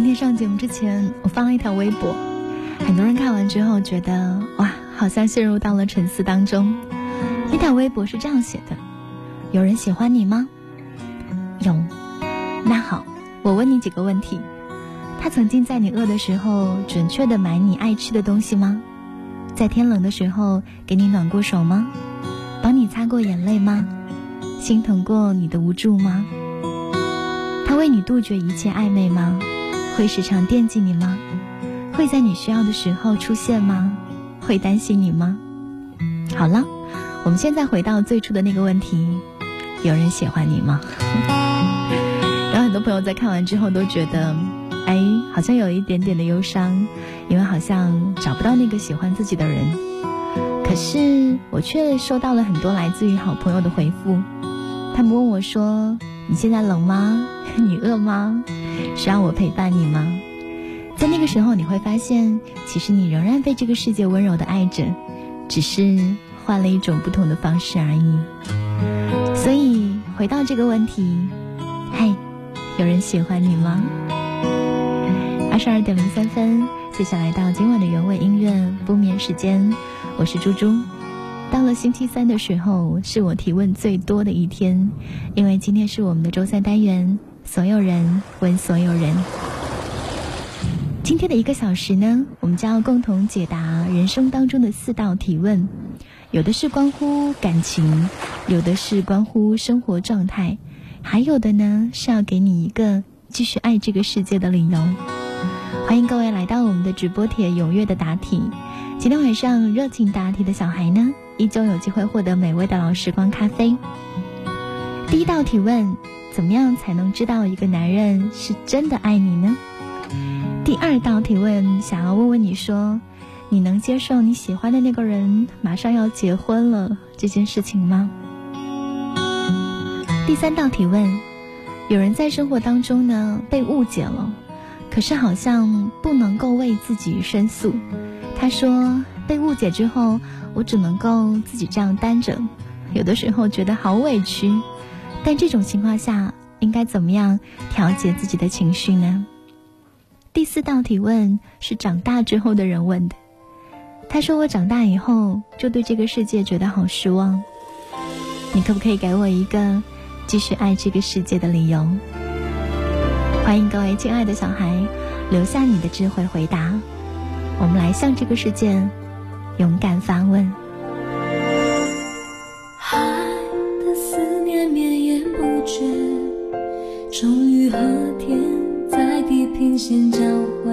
今天上节目之前，我发了一条微博，很多人看完之后觉得哇，好像陷入到了沉思当中。那条微博是这样写的：有人喜欢你吗？有。那好，我问你几个问题：他曾经在你饿的时候准确的买你爱吃的东西吗？在天冷的时候给你暖过手吗？帮你擦过眼泪吗？心疼过你的无助吗？他为你杜绝一切暧昧吗？会时常惦记你吗？会在你需要的时候出现吗？会担心你吗？好了，我们现在回到最初的那个问题：有人喜欢你吗？有很多朋友在看完之后都觉得，哎，好像有一点点的忧伤，因为好像找不到那个喜欢自己的人。可是我却收到了很多来自于好朋友的回复，他们问我说：“你现在冷吗？你饿吗？需要我陪伴你吗？”在那个时候，你会发现，其实你仍然被这个世界温柔的爱着，只是换了一种不同的方式而已。所以回到这个问题，嗨，有人喜欢你吗？二十二点零三分，接下来到今晚的原味音乐不眠时间，我是猪猪。到了星期三的时候，是我提问最多的一天，因为今天是我们的周三单元，所有人问所有人。今天的一个小时呢，我们将要共同解答人生当中的四道提问，有的是关乎感情，有的是关乎生活状态，还有的呢是要给你一个继续爱这个世界的理由。欢迎各位来到我们的直播帖，踊跃的答题。今天晚上热情答题的小孩呢，依旧有机会获得美味的老时光咖啡。第一道提问：怎么样才能知道一个男人是真的爱你呢？第二道提问，想要问问你说，你能接受你喜欢的那个人马上要结婚了这件事情吗？第三道提问，有人在生活当中呢被误解了，可是好像不能够为自己申诉。他说被误解之后，我只能够自己这样担着，有的时候觉得好委屈。但这种情况下，应该怎么样调节自己的情绪呢？第四道提问是长大之后的人问的。他说：“我长大以后就对这个世界觉得好失望。你可不可以给我一个继续爱这个世界的理由？”欢迎各位亲爱的小孩留下你的智慧回答。我们来向这个世界勇敢发问。终于和天。在地平线交汇，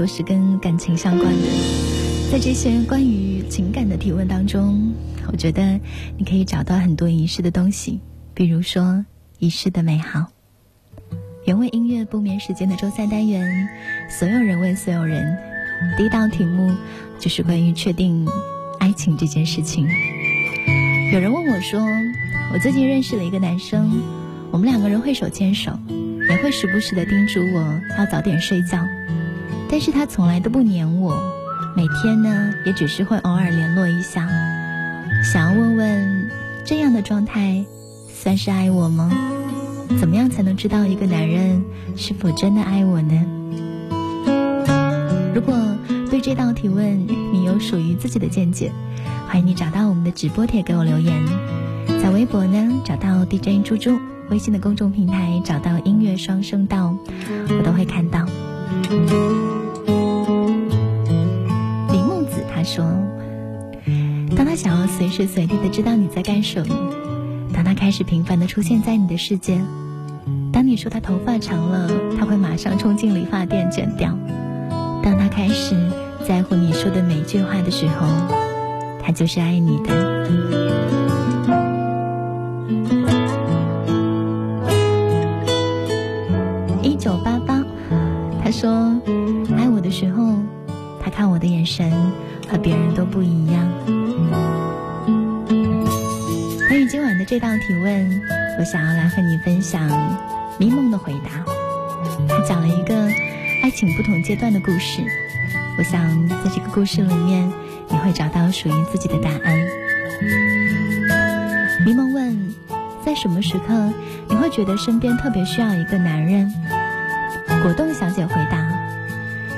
都是跟感情相关的。在这些关于情感的提问当中，我觉得你可以找到很多仪式的东西，比如说仪式的美好。原味音乐不眠时间的周三单元，所有人问所有人，第一道题目就是关于确定爱情这件事情。有人问我说，我最近认识了一个男生，我们两个人会手牵手，也会时不时的叮嘱我要早点睡觉，但是他从来都不黏我，每天呢也只是会偶尔联络一下。想要问问，这样的状态算是爱我吗？怎么样才能知道一个男人是否真的爱我呢？如果对这道提问你有属于自己的见解，欢迎你找到我们的直播帖给我留言。在微博呢找到 DJ 猪猪，微信的公众平台找到音乐双声道，我都会看到。他说，当他想要随时随地的知道你在干什么，当他开始频繁的出现在你的世界。当你说他头发长了，他会马上冲进理发店剪掉。当他开始在乎你说的每一句话的时候，他就是爱你的。一九八八，他说爱我的时候，他看我的眼神和别人都不一样。关于今晚的这道提问，我想要来和你分享。迷梦的回答，他讲了一个爱情不同阶段的故事。我想在这个故事里面，你会找到属于自己的答案。迷梦问，在什么时刻你会觉得身边特别需要一个男人？果冻小姐回答：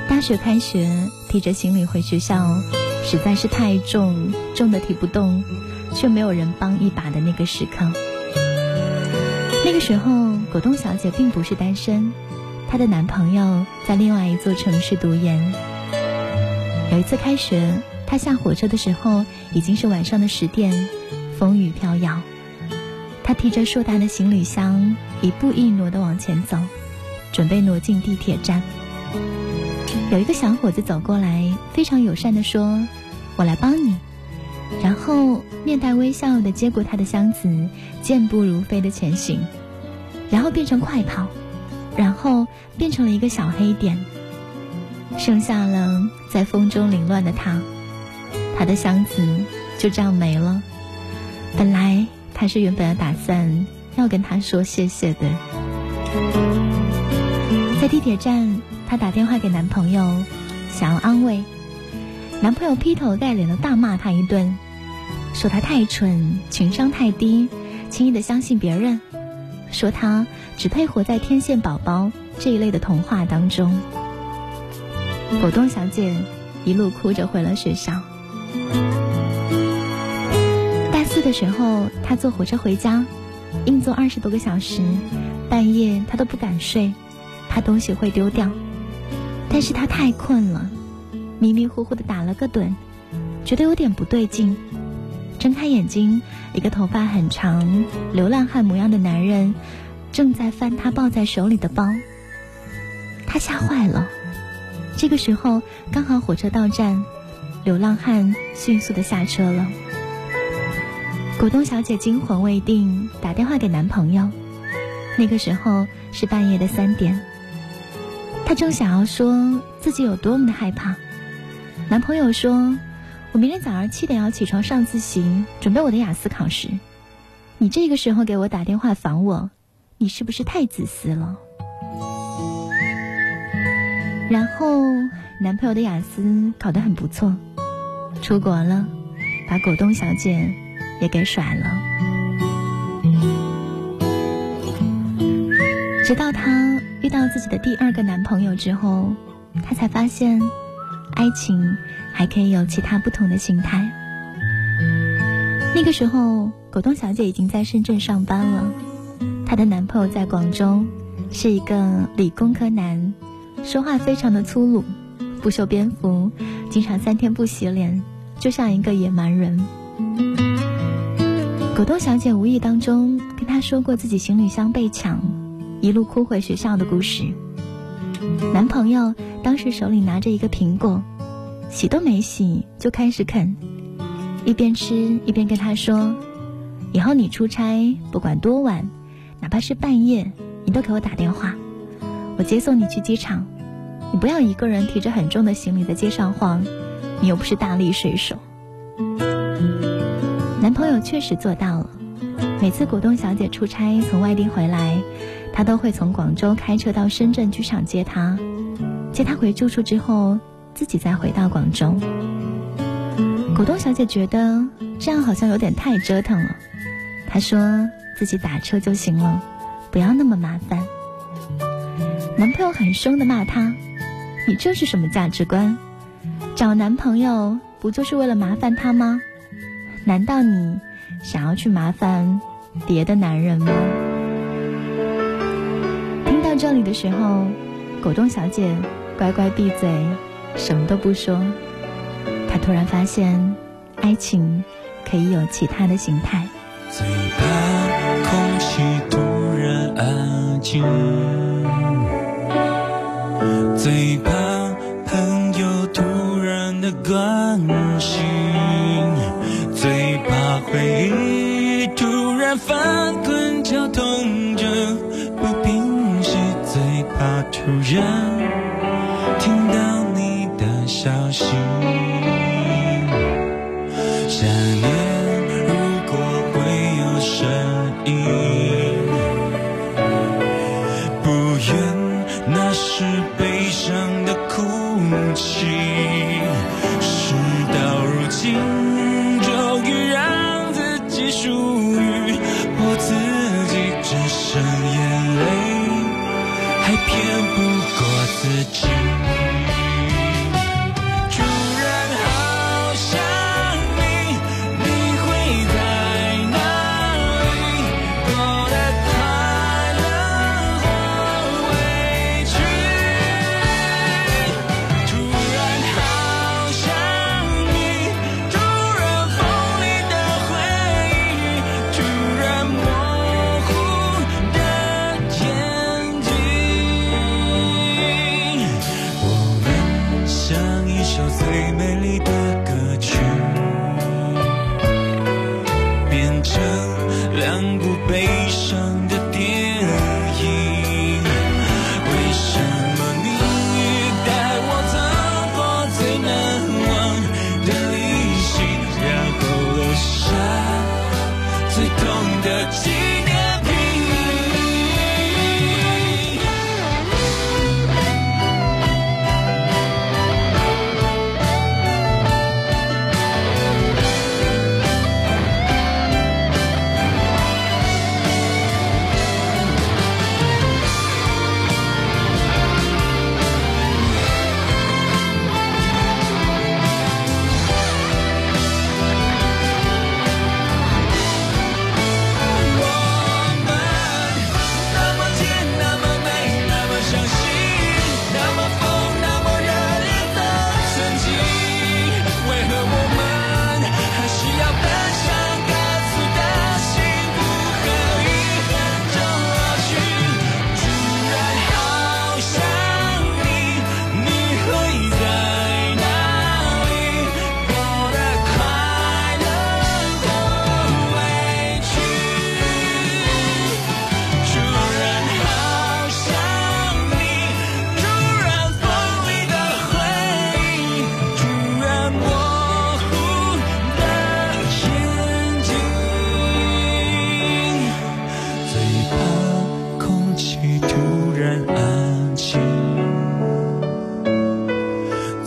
大学开学，提着行李回学校，实在是太重，重的提不动，却没有人帮一把的那个时刻。那个时候，果冻小姐并不是单身，她的男朋友在另外一座城市读研。有一次开学，她下火车的时候已经是晚上的十点，风雨飘摇。她提着硕大的行李箱，一步一挪地往前走，准备挪进地铁站。有一个小伙子走过来，非常友善地说：“我来帮你。”然后面带微笑的接过他的箱子，健步如飞的前行，然后变成快跑，然后变成了一个小黑点，剩下了在风中凌乱的他，他的箱子就这样没了。本来他是原本要打算要跟他说谢谢的，在地铁站，她打电话给男朋友，想要安慰。男朋友劈头盖脸的大骂她一顿，说她太蠢，情商太低，轻易的相信别人，说她只配活在天线宝宝这一类的童话当中。果冻小姐一路哭着回了学校。大四的时候，她坐火车回家，硬坐二十多个小时，半夜她都不敢睡，怕东西会丢掉，但是他太困了。迷迷糊糊的打了个盹，觉得有点不对劲，睁开眼睛，一个头发很长、流浪汉模样的男人正在翻他抱在手里的包。他吓坏了。这个时候刚好火车到站，流浪汉迅速的下车了。果冻小姐惊魂未定，打电话给男朋友。那个时候是半夜的三点，她正想要说自己有多么的害怕。男朋友说：“我明天早上七点要起床上自习，准备我的雅思考试。你这个时候给我打电话烦我，你是不是太自私了？”然后，男朋友的雅思考得很不错，出国了，把果冻小姐也给甩了。直到他遇到自己的第二个男朋友之后，她才发现。爱情还可以有其他不同的形态。那个时候，果冻小姐已经在深圳上班了，她的男朋友在广州，是一个理工科男，说话非常的粗鲁，不修边幅，经常三天不洗脸，就像一个野蛮人。果冻小姐无意当中跟他说过自己行李箱被抢，一路哭回学校的故事。男朋友当时手里拿着一个苹果，洗都没洗就开始啃，一边吃一边跟他说：“以后你出差不管多晚，哪怕是半夜，你都给我打电话，我接送你去机场。你不要一个人提着很重的行李在街上晃，你又不是大力水手。”男朋友确实做到了，每次果冻小姐出差从外地回来。他都会从广州开车到深圳机场接她，接她回住处之后，自己再回到广州。果冻小姐觉得这样好像有点太折腾了，她说自己打车就行了，不要那么麻烦。男朋友很凶的骂她：“你这是什么价值观？找男朋友不就是为了麻烦他吗？难道你想要去麻烦别的男人吗？”到这里的时候，果冻小姐乖乖闭嘴，什么都不说。她突然发现，爱情可以有其他的形态。最怕空气突然安静，最怕朋友突然的关心，最怕回忆突然翻突然听到你的消息，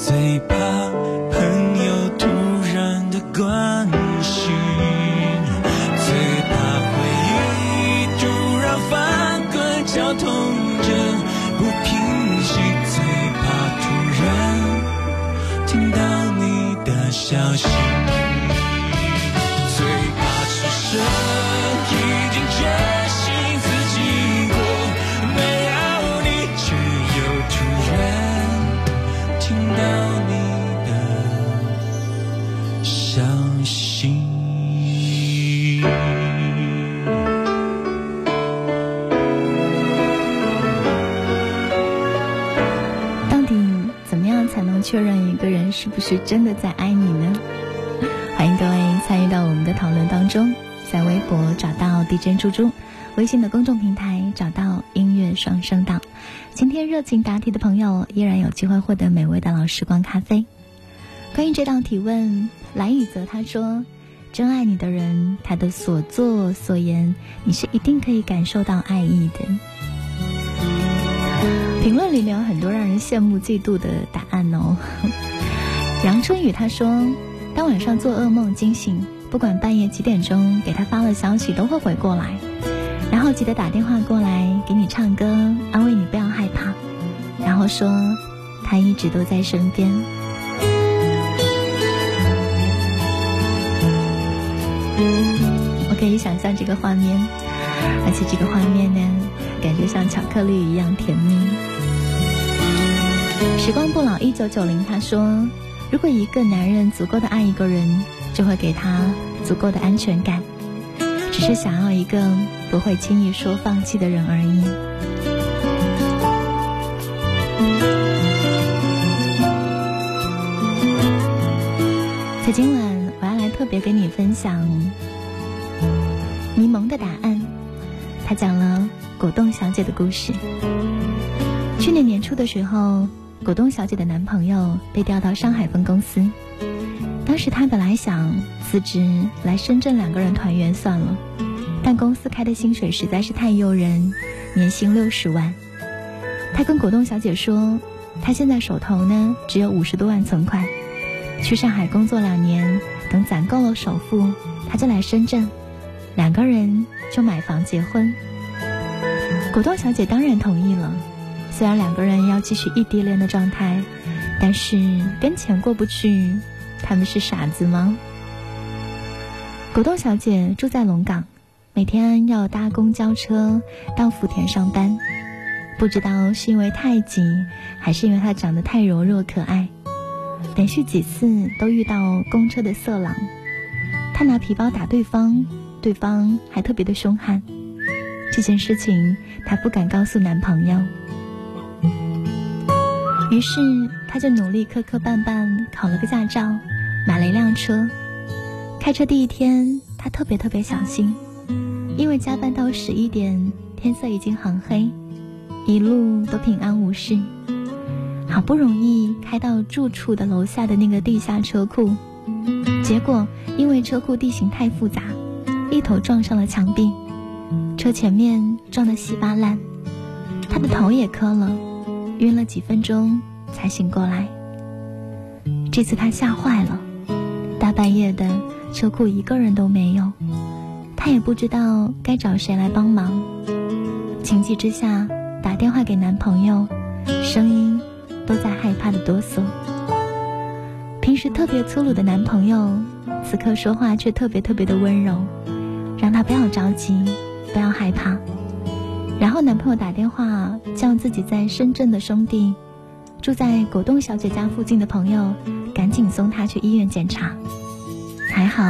最怕朋友突然的关是不是真的在爱你呢？欢迎各位参与到我们的讨论当中，在微博找到 DJ 猪猪，微信的公众平台找到音乐双声道。今天热情答题的朋友依然有机会获得美味的老时光咖啡。关于这道提问，蓝雨泽他说：“真爱你的人，他的所作所言，你是一定可以感受到爱意的。”评论里面有很多让人羡慕嫉妒的答案哦。杨春雨他说：“当晚上做噩梦惊醒，不管半夜几点钟给他发了消息，都会回过来。”然后记得打电话过来给你唱歌，安慰你不要害怕，然后说他一直都在身边。我可以想象这个画面，而且这个画面呢，感觉像巧克力一样甜蜜。时光不老，一九九零，他说，如果一个男人足够的爱一个人，就会给他足够的安全感。只是想要一个不会轻易说放弃的人而已。在今晚，我要来特别跟你分享迷蒙的答案。他讲了果冻小姐的故事。去年年初的时候，果冻小姐的男朋友被调到上海分公司。当时他本来想辞职来深圳两个人团圆算了，但公司开的薪水实在是太诱人，年薪六十万。他跟果冻小姐说，他现在手头呢只有五十多万存款，去上海工作两年，等攒够了首付，他就来深圳，两个人就买房结婚。果冻小姐当然同意了，虽然两个人要继续异地恋的状态，但是跟钱过不去。他们是傻子吗？果冻小姐住在龙岗，每天要搭公交车到福田上班。不知道是因为太挤，还是因为她长得太柔弱可爱，连续几次都遇到公车的色狼。她拿皮包打对方，对方还特别的凶悍。这件事情她不敢告诉男朋友，于是他就努力磕磕绊绊考了个驾照。买了一辆车，开车第一天，他特别特别小心，因为加班到十一点，天色已经很黑，一路都平安无事。好不容易开到住处的楼下的那个地下车库，结果因为车库地形太复杂，一头撞上了墙壁，车前面撞得稀巴烂，他的头也磕了，晕了几分钟才醒过来。这次他吓坏了。大半夜的，车库一个人都没有，她也不知道该找谁来帮忙。情急之下，打电话给男朋友，声音都在害怕的哆嗦。平时特别粗鲁的男朋友，此刻说话却特别特别的温柔，让她不要着急，不要害怕。然后男朋友打电话叫自己在深圳的兄弟，住在果冻小姐家附近的朋友。赶紧送她去医院检查，还好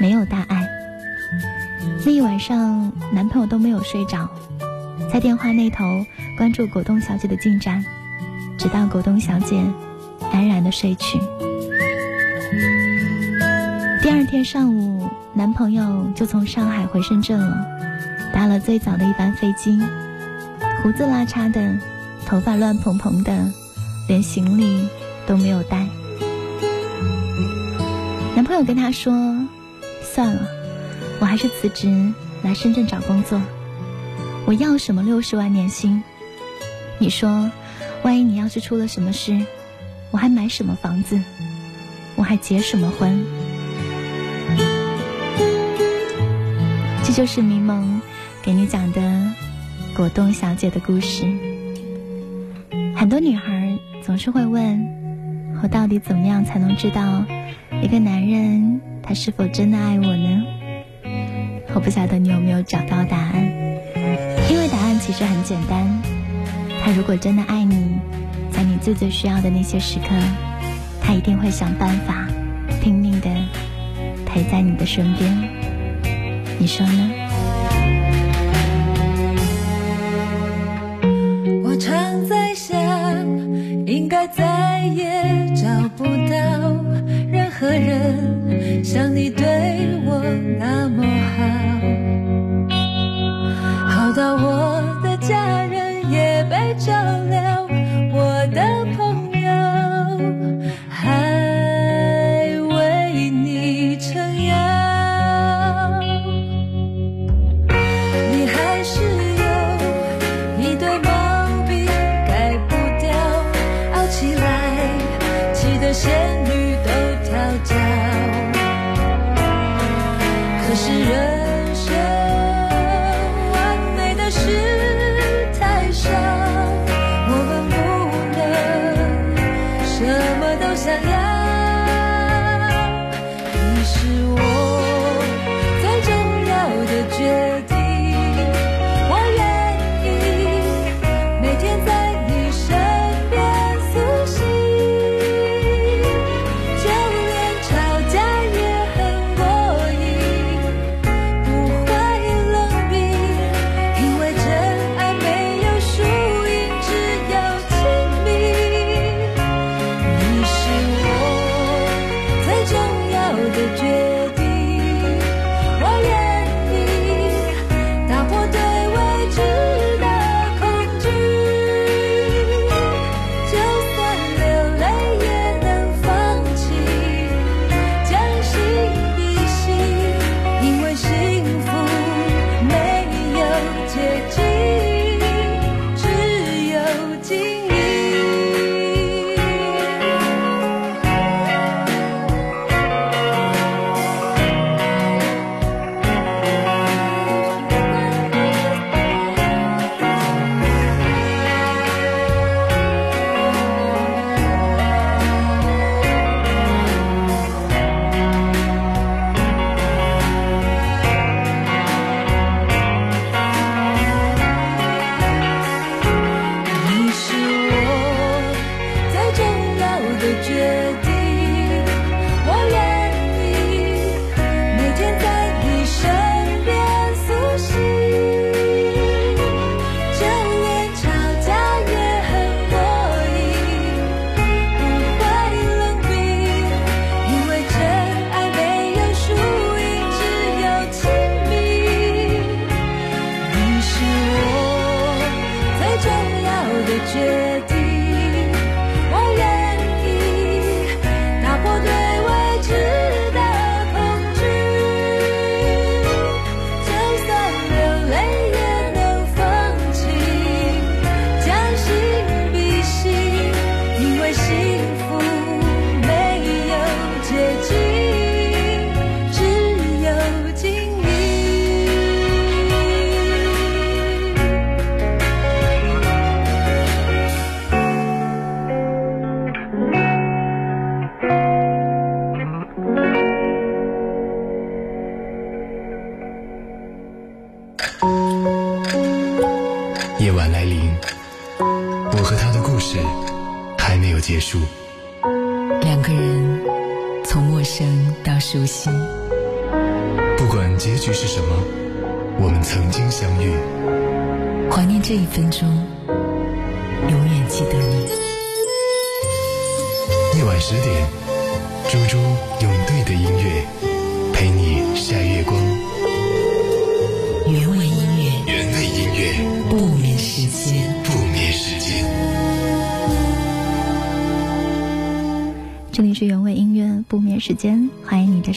没有大碍。那一晚上，男朋友都没有睡着，在电话那头关注果冻小姐的进展，直到果冻小姐安然的睡去。第二天上午，男朋友就从上海回深圳了，搭了最早的一班飞机，胡子拉碴的，头发乱蓬蓬的，连行李都没有带。男朋友跟她说：“算了，我还是辞职来深圳找工作。我要什么六十万年薪？你说，万一你要是出了什么事，我还买什么房子？我还结什么婚？”这就是迷蒙给你讲的果冻小姐的故事。很多女孩总是会问：我到底怎么样才能知道？一个男人，他是否真的爱我呢？我不晓得你有没有找到答案，因为答案其实很简单。他如果真的爱你，在你最最需要的那些时刻，他一定会想办法，拼命的陪在你的身边。你说呢？再也找。不到任何人像你对我那么好，好到我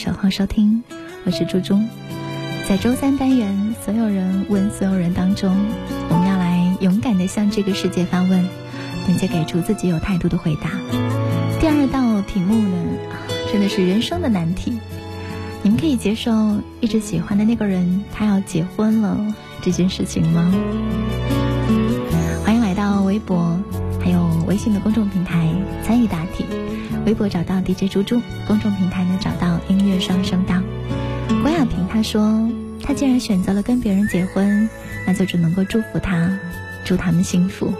守候收听，我是猪猪。在周三单元“所有人问所有人”当中，我们要来勇敢地向这个世界发问，并且给出自己有态度的回答。第二道题目呢，真的是人生的难题。你们可以接受一直喜欢的那个人他要结婚了这件事情吗？欢迎来到微博还有微信的公众平台参与答题。微博找到 DJ 猪猪，公众平台呢找乐双声道。郭亚萍她说，她既然选择了跟别人结婚，那就只能够祝福他，祝他们幸福。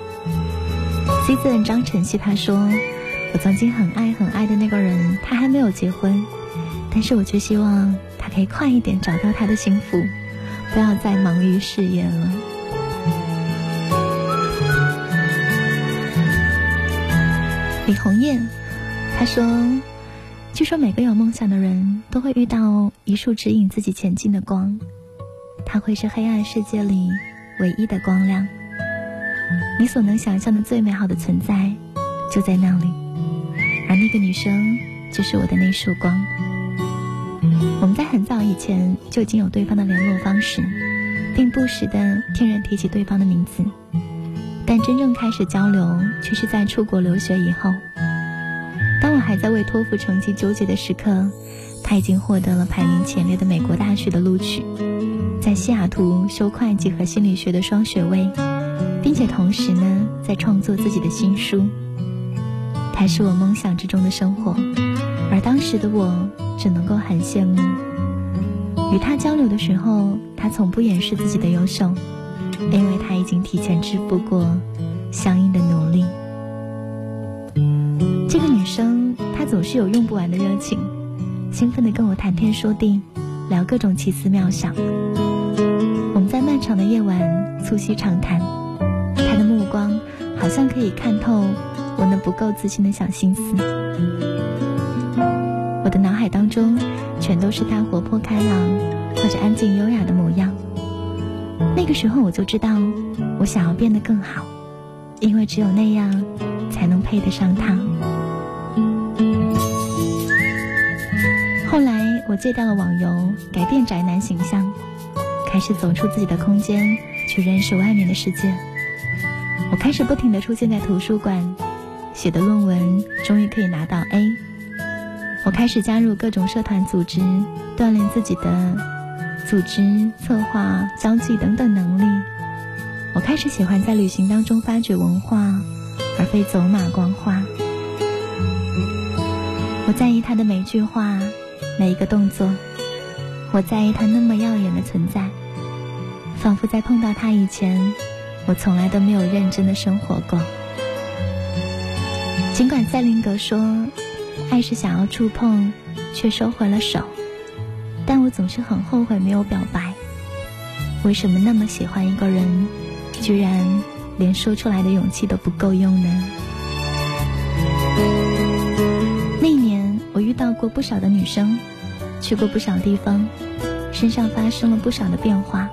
C 字张晨曦他说，我曾经很爱很爱的那个人，他还没有结婚，但是我却希望他可以快一点找到他的幸福，不要再忙于事业了。李红艳，她说：“据说每个有梦想的人都会遇到一束指引自己前进的光，它会是黑暗世界里唯一的光亮。你所能想象的最美好的存在就在那里，而那个女生就是我的那束光。我们在很早以前就已经有对方的联络方式，并不时的听人提起对方的名字。”但真正开始交流，却是在出国留学以后。还在为托福成绩纠结的时刻，他已经获得了排名前列的美国大学的录取，在西雅图修会计和心理学的双学位，并且同时呢，在创作自己的新书。他是我梦想之中的生活，而当时的我只能够很羡慕。与他交流的时候，他从不掩饰自己的优秀。因为他已经提前支付过相应的努力。女生，她总是有用不完的热情，兴奋地跟我谈天说地，聊各种奇思妙想。我们在漫长的夜晚促膝长谈，她的目光好像可以看透我那不够自信的小心思。我的脑海当中全都是她活泼开朗或者安静优雅的模样。那个时候我就知道，我想要变得更好，因为只有那样，才能配得上他。我戒掉了网游，改变宅男形象，开始走出自己的空间，去认识外面的世界。我开始不停地出现在图书馆，写的论文终于可以拿到 A。我开始加入各种社团组织，锻炼自己的。组织、策划、交际等等能力，我开始喜欢在旅行当中发掘文化，而非走马观花。我在意他的每句话，每一个动作，我在意他那么耀眼的存在，仿佛在碰到他以前，我从来都没有认真的生活过。尽管赛林格说，爱是想要触碰，却收回了手。但我总是很后悔没有表白。为什么那么喜欢一个人，居然连说出来的勇气都不够用呢？遇到过不少的女生，去过不少地方，身上发生了不少的变化，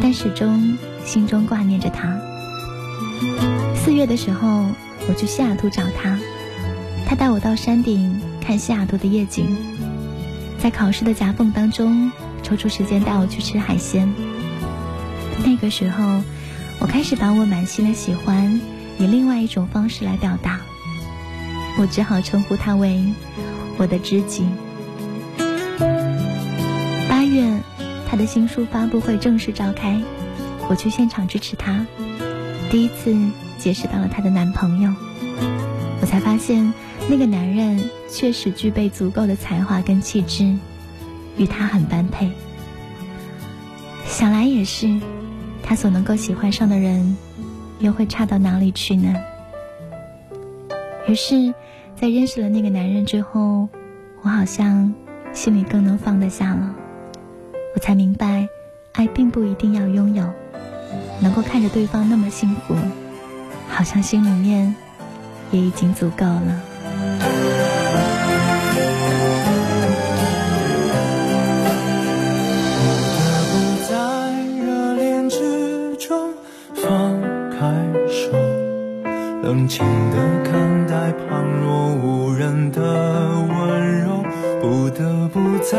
但始终心中挂念着她。四月的时候，我去西雅图找他，他带我到山顶看西雅图的夜景。在考试的夹缝当中，抽出时间带我去吃海鲜。那个时候，我开始把我满心的喜欢以另外一种方式来表达。我只好称呼他为我的知己。八月，他的新书发布会正式召开，我去现场支持他，第一次结识到了她的男朋友。我才发现。那个男人确实具备足够的才华跟气质，与他很般配。想来也是，他所能够喜欢上的人，又会差到哪里去呢？于是，在认识了那个男人之后，我好像心里更能放得下了。我才明白，爱并不一定要拥有，能够看着对方那么幸福，好像心里面也已经足够了。冷静的看待旁若无人的温柔，不得不再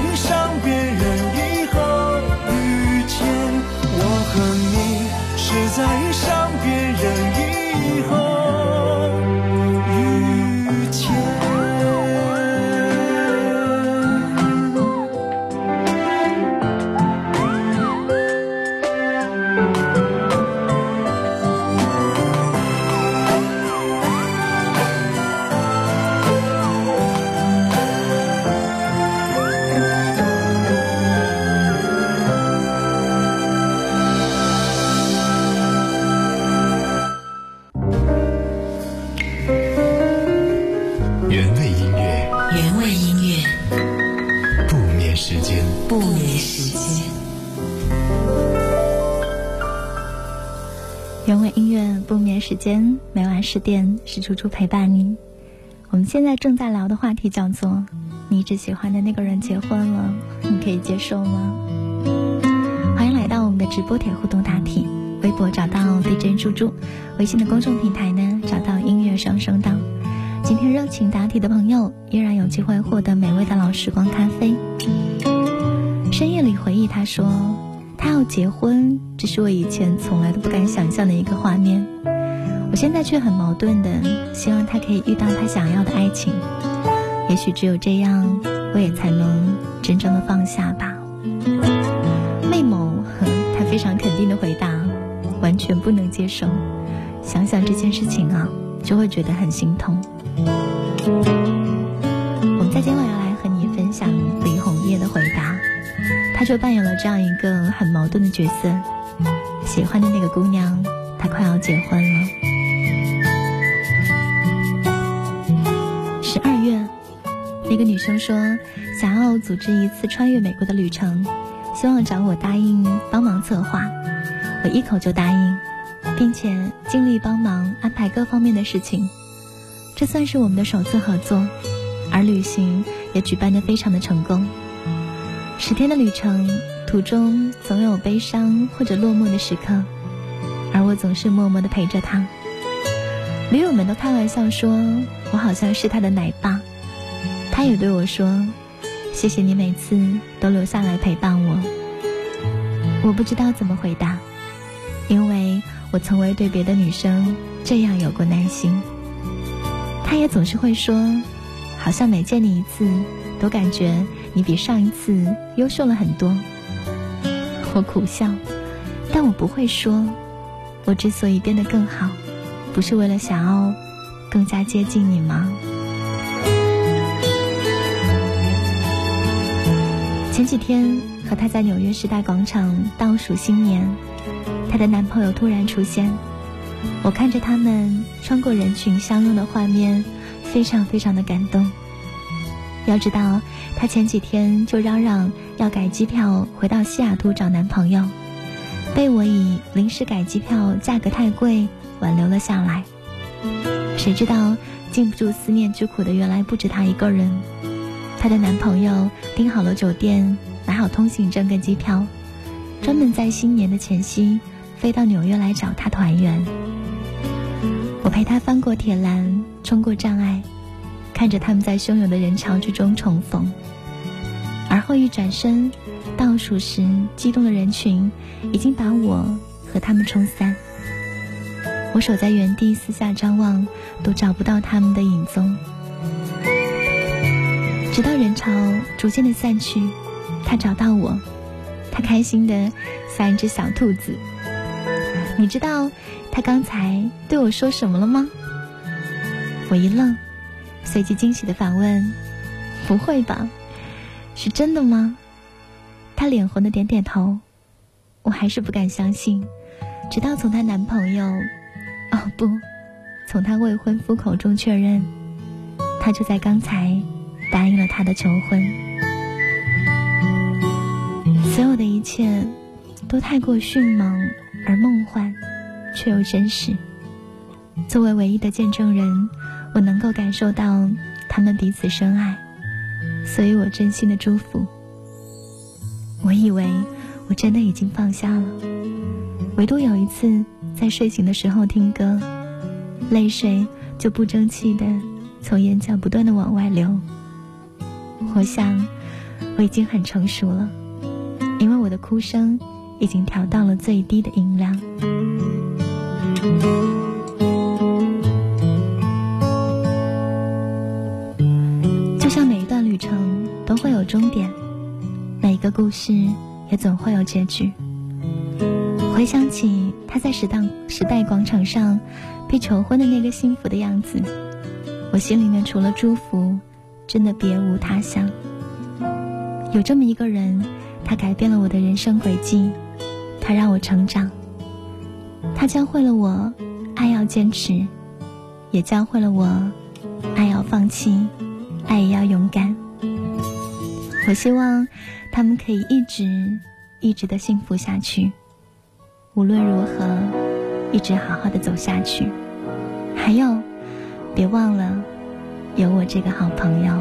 燃烧十点是猪猪陪伴你。我们现在正在聊的话题叫做：你只喜欢的那个人结婚了，你可以接受吗？欢迎来到我们的直播帖互动答题，微博找到 DJ 猪猪，微信的公众平台呢找到音乐双声道。今天热情答题的朋友依然有机会获得美味的老时光咖啡。深夜里回忆，他说他要结婚，这是我以前从来都不敢想象的一个画面。我现在却很矛盾的，希望他可以遇到他想要的爱情。也许只有这样，我也才能真正的放下吧。媚某，他非常肯定的回答，完全不能接受。想想这件事情啊，就会觉得很心痛。我们在今晚要来和你分享李红叶的回答，他就扮演了这样一个很矛盾的角色。喜欢的那个姑娘，她快要结婚了。十二月，那个女生说想要组织一次穿越美国的旅程，希望找我答应帮忙策划。我一口就答应，并且尽力帮忙安排各方面的事情。这算是我们的首次合作，而旅行也举办得非常的成功。十天的旅程途中总有悲伤或者落寞的时刻，而我总是默默地陪着他。驴友们都开玩笑说我好像是他的奶爸，他也对我说：“谢谢你每次都留下来陪伴我。”我不知道怎么回答，因为我从未对别的女生这样有过耐心。他也总是会说，好像每见你一次，都感觉你比上一次优秀了很多。我苦笑，但我不会说，我之所以变得更好，不是为了想要更加接近你吗？前几天和他在纽约时代广场倒数新年，她的男朋友突然出现，我看着他们穿过人群相拥的画面，非常非常的感动。要知道，她前几天就嚷嚷要改机票回到西雅图找男朋友，被我以临时改机票价格太贵挽留了下来。谁知道禁不住思念之苦的原来不止她一个人，她的男朋友订好了酒店，买好通行证跟机票，专门在新年的前夕飞到纽约来找她团圆。我陪她翻过铁栏，冲过障碍。看着他们在汹涌的人潮之中重逢，而后一转身，倒数时，激动的人群已经把我和他们冲散。我守在原地，四下张望，都找不到他们的影踪。直到人潮逐渐的散去，他找到我，他开心的像一只小兔子。你知道他刚才对我说什么了吗？我一愣。随即惊喜的反问：“不会吧，是真的吗？”他脸红的点点头。我还是不敢相信，直到从她男朋友，哦不，从她未婚夫口中确认，他就在刚才答应了他的求婚。所有的一切都太过迅猛而梦幻，却又真实。作为唯一的见证人。我能够感受到他们彼此深爱，所以我真心的祝福。我以为我真的已经放下了，唯独有一次在睡醒的时候听歌，泪水就不争气的从眼角不断的往外流。我想我已经很成熟了，因为我的哭声已经调到了最低的音量。就像每一段旅程都会有终点，每一个故事也总会有结局。回想起他在时代时代广场上被求婚的那个幸福的样子，我心里面除了祝福，真的别无他想。有这么一个人，他改变了我的人生轨迹，他让我成长，他教会了我爱要坚持，也教会了我爱要放弃，爱也要勇敢。我希望他们可以一直一直的幸福下去，无论如何，一直好好的走下去。还有，别忘了有我这个好朋友。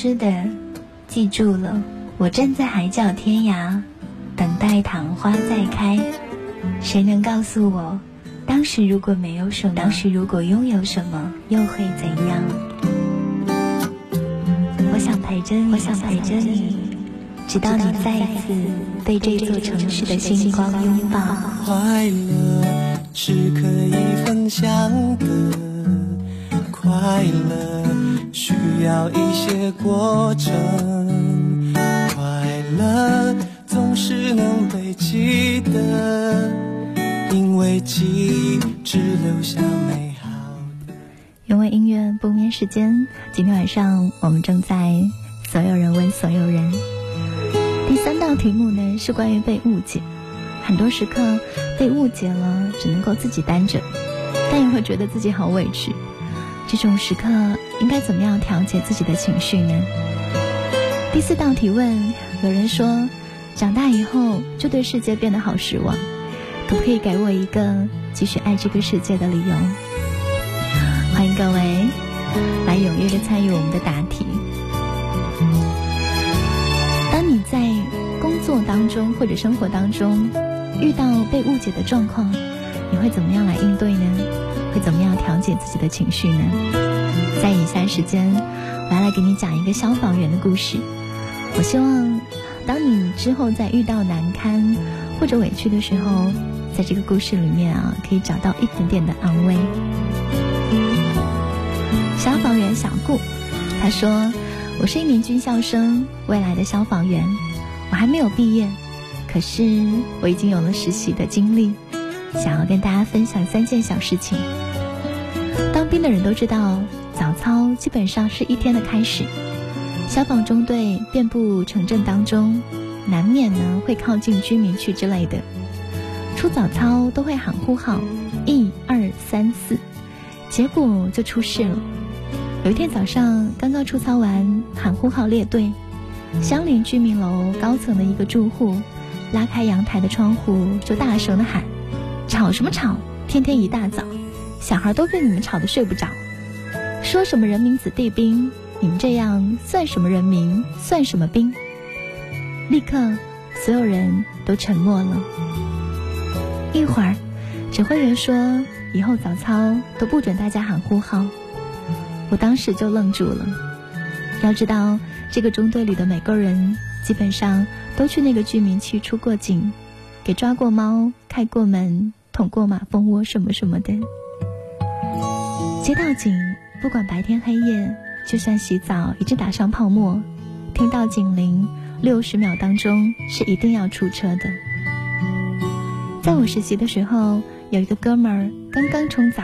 是的，记住了，我站在海角天涯，等待昙花再开。谁能告诉我，当时如果没有什么，当时如果拥有什么，又会怎样？我想陪着你，我想陪着你，直到你再次被这座城市的星光拥抱。快乐是可以分享的，快乐需要一些过程，快乐总是能被记得，因为记忆只留下美好的。原味音乐不眠时间，今天晚上我们正在所有人问所有人。第三道题目呢是关于被误解，很多时刻被误解了，只能够自己担着，但也会觉得自己好委屈。这种时刻应该怎么样调节自己的情绪呢？第四道提问，有人说，长大以后就对世界变得好失望，可不可以给我一个继续爱这个世界的理由？欢迎各位来踊跃的参与我们的答题。当你在工作当中或者生活当中遇到被误解的状况，你会怎么样来应对呢？会怎么样调节自己的情绪呢？在以下时间，我要来给你讲一个消防员的故事。我希望，当你之后在遇到难堪或者委屈的时候，在这个故事里面啊，可以找到一点点的安慰。消防员小顾，他说：“我是一名军校生，未来的消防员。我还没有毕业，可是我已经有了实习的经历，想要跟大家分享三件小事情。当兵的人都知道，早操基本上是一天的开始。消防中队遍布城镇当中，难免呢会靠近居民区之类的。出早操都会喊呼号，一二三四，结果就出事了。有一天早上刚刚出操完，喊呼号列队，相邻居民楼高层的一个住户拉开阳台的窗户，就大声的喊：“吵什么吵？天天一大早，小孩都被你们吵得睡不着。说什么人民子弟兵？你们这样算什么人民？算什么兵？”立刻，所有人都沉默了。一会儿，指挥员说：“以后早操都不准大家喊呼号。”我当时就愣住了。要知道，这个中队里的每个人基本上都去那个居民区出过警，给抓过猫、开过门、捅过马蜂窝什么什么的。接到警，不管白天黑夜，就算洗澡已经打上泡沫，听到警铃，六十秒当中是一定要出车的。在我实习的时候，有一个哥们儿刚刚冲澡。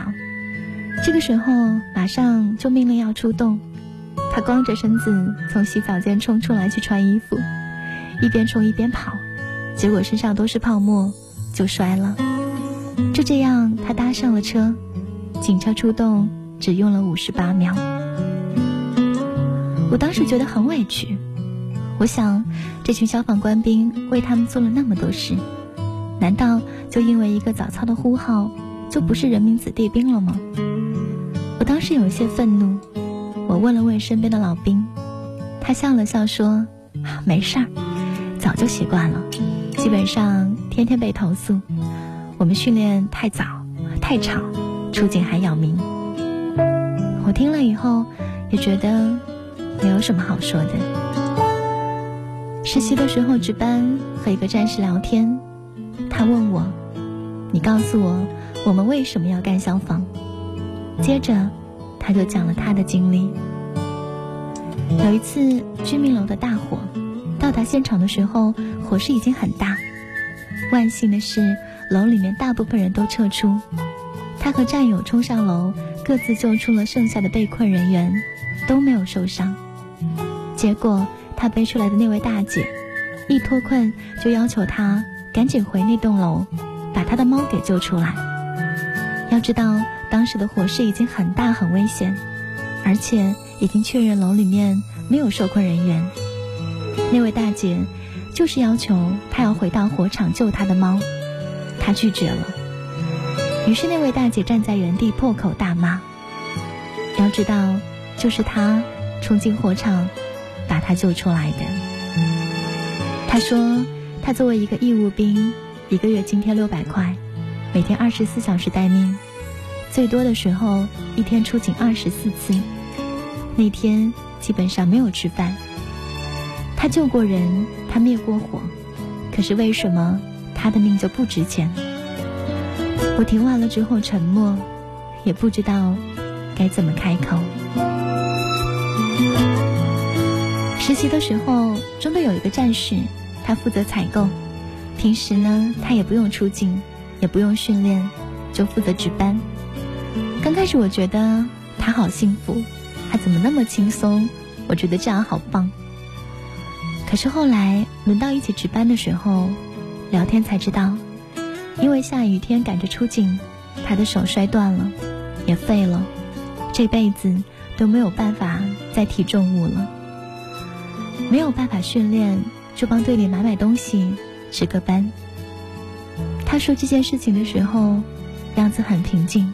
这个时候，马上就命令要出动。他光着身子从洗澡间冲出来去穿衣服，一边冲一边跑，结果身上都是泡沫，就摔了。就这样，他搭上了车。警车出动只用了五十八秒。我当时觉得很委屈，我想，这群消防官兵为他们做了那么多事，难道就因为一个早操的呼号，就不是人民子弟兵了吗？我当时有些愤怒，我问了问身边的老兵，他笑了笑说：“没事儿，早就习惯了。基本上天天被投诉，我们训练太早、太吵，出警还扰民。”我听了以后也觉得没有什么好说的。实习的时候值班和一个战士聊天，他问我：“你告诉我，我们为什么要干消防？”接着，他就讲了他的经历。有一次居民楼的大火，到达现场的时候，火势已经很大。万幸的是，楼里面大部分人都撤出。他和战友冲上楼，各自救出了剩下的被困人员，都没有受伤。结果，他背出来的那位大姐，一脱困就要求他赶紧回那栋楼，把他的猫给救出来。要知道。当时的火势已经很大很危险，而且已经确认楼里面没有受困人员。那位大姐就是要求他要回到火场救他的猫，他拒绝了。于是那位大姐站在原地破口大骂。要知道，就是他冲进火场把他救出来的。他说，他作为一个义务兵，一个月津贴六百块，每天二十四小时待命，最多的时候一天出警二十四次，那天基本上没有吃饭。他救过人，他灭过火，可是为什么他的命就不值钱？我听完了之后沉默，也不知道该怎么开口。实习的时候，中队有一个战士，他负责采购，平时呢他也不用出镜，也不用训练，就负责值班。刚开始我觉得他好幸福，他怎么那么轻松？我觉得这样好棒。可是后来轮到一起值班的时候，聊天才知道，因为下雨天赶着出警，他的手摔断了，也废了，这辈子都没有办法再提重物了。没有办法训练，就帮队里买买东西，值个班。他说这件事情的时候，样子很平静。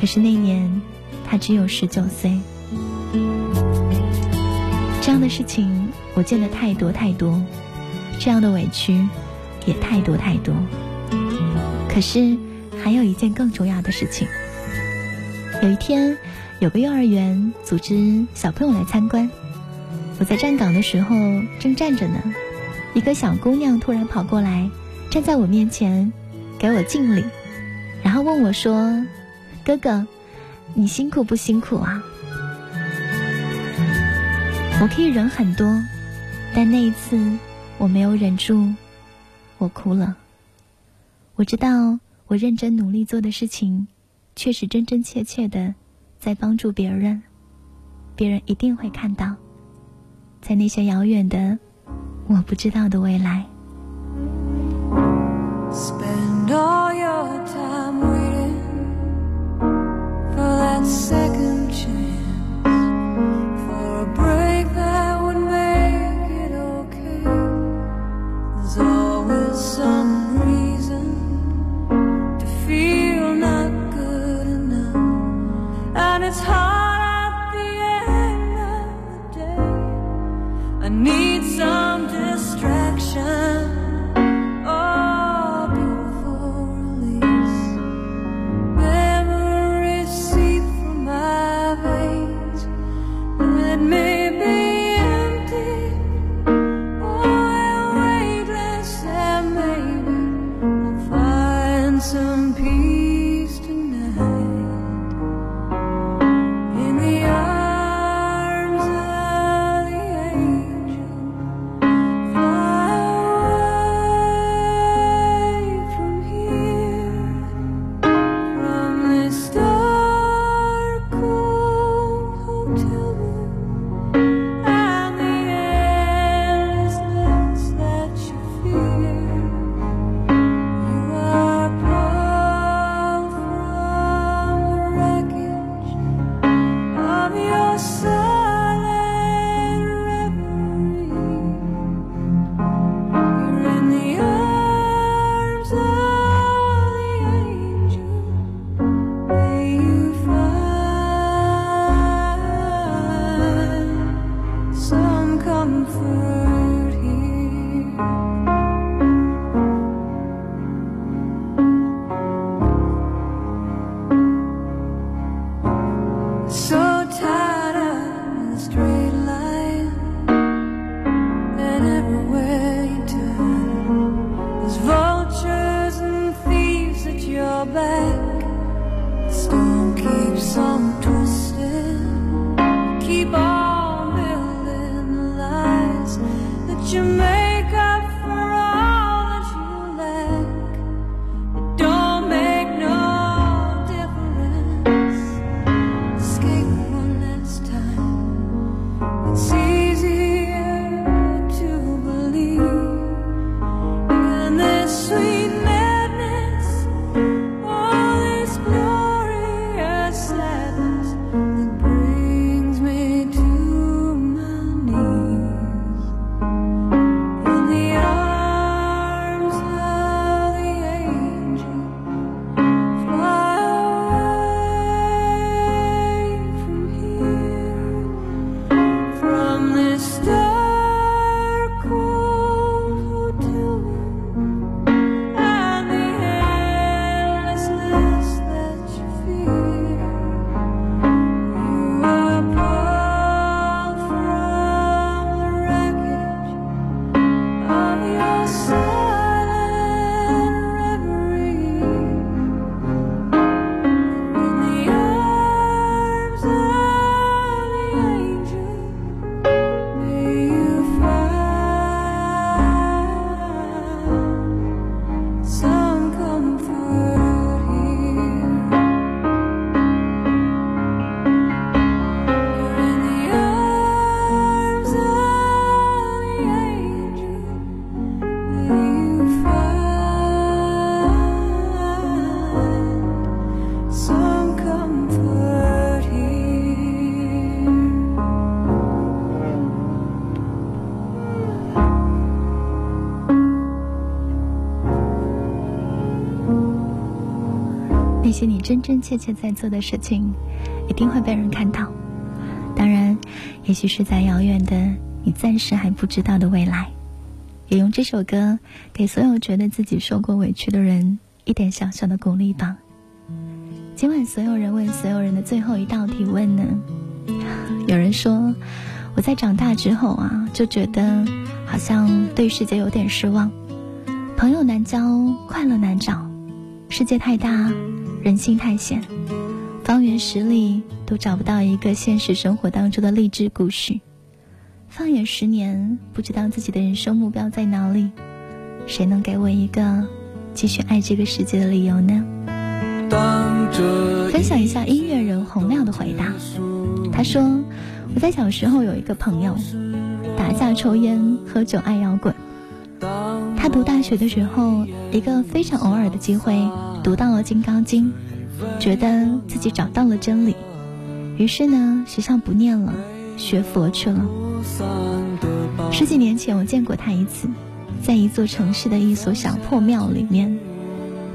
可是那年，他只有十九岁。这样的事情我见的太多太多，这样的委屈也太多太多。可是还有一件更重要的事情。有一天，有个幼儿园组织小朋友来参观。我在站岗的时候正站着呢，一个小姑娘突然跑过来，站在我面前，给我敬礼，然后问我说：“哥哥，你辛苦不辛苦啊？”我可以忍很多，但那一次我没有忍住，我哭了。我知道我认真努力做的事情，确实真真切切的在帮助别人，别人一定会看到。在那些遥远的、我不知道的未来。Spend all your time waiting for that second chance, for a break 真真切切在做的事情，一定会被人看到。当然，也许是在遥远的你暂时还不知道的未来。也用这首歌给所有觉得自己受过委屈的人一点小小的鼓励吧。今晚所有人问所有人的最后一道提问呢？有人说，我在长大之后啊，就觉得好像对世界有点失望，朋友难交，快乐难找，世界太大，人性太险，方圆十里都找不到一个现实生活当中的励志故事。放眼十年，不知道自己的人生目标在哪里，谁能给我一个继续爱这个世界的理由呢？分享一下音乐人洪亮的回答。他说：“我在小时候有一个朋友，打架、抽烟、喝酒、爱摇滚。他读大学的时候，一个非常偶尔的机会，读到了《金刚经》，觉得自己找到了真理。于是呢，学校不念了，学佛去了。十几年前，我见过他一次，在一座城市的一所小破庙里面，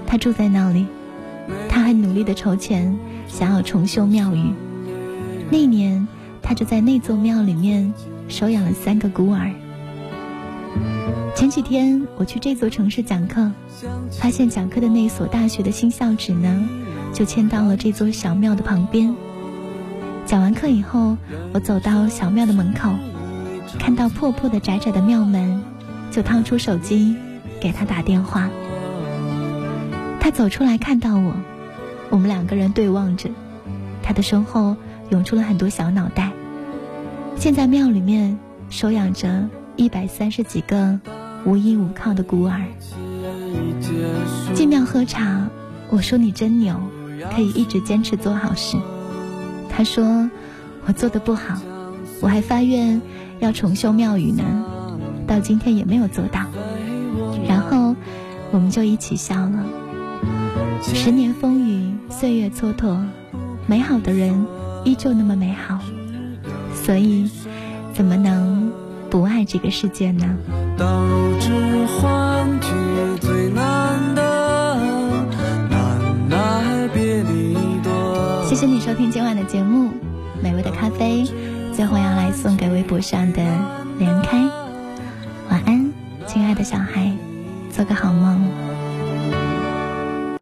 他住在那里。”他很努力的筹钱，想要重修庙宇。那年，他就在那座庙里面收养了三个孤儿。前几天我去这座城市讲课，发现讲课的那所大学的新校址呢，就迁到了这座小庙的旁边。讲完课以后，我走到小庙的门口，看到破破的窄窄的庙门，就掏出手机给他打电话。他走出来看到我，我们两个人对望着，他的身后涌出了很多小脑袋。现在庙里面收养着一百三十几个无依无靠的孤儿。进庙喝茶，我说你真牛，可以一直坚持做好事。他说我做的不好，我还发愿要重修庙宇呢，到今天也没有做到。然后我们就一起笑了。十年风雨，岁月蹉跎，美好的人依旧那么美好，所以怎么能不爱这个世界呢？谢谢你收听今晚的节目，美味的咖啡，最后要来送给微博上的连开。晚安，亲爱的小孩，做个好梦。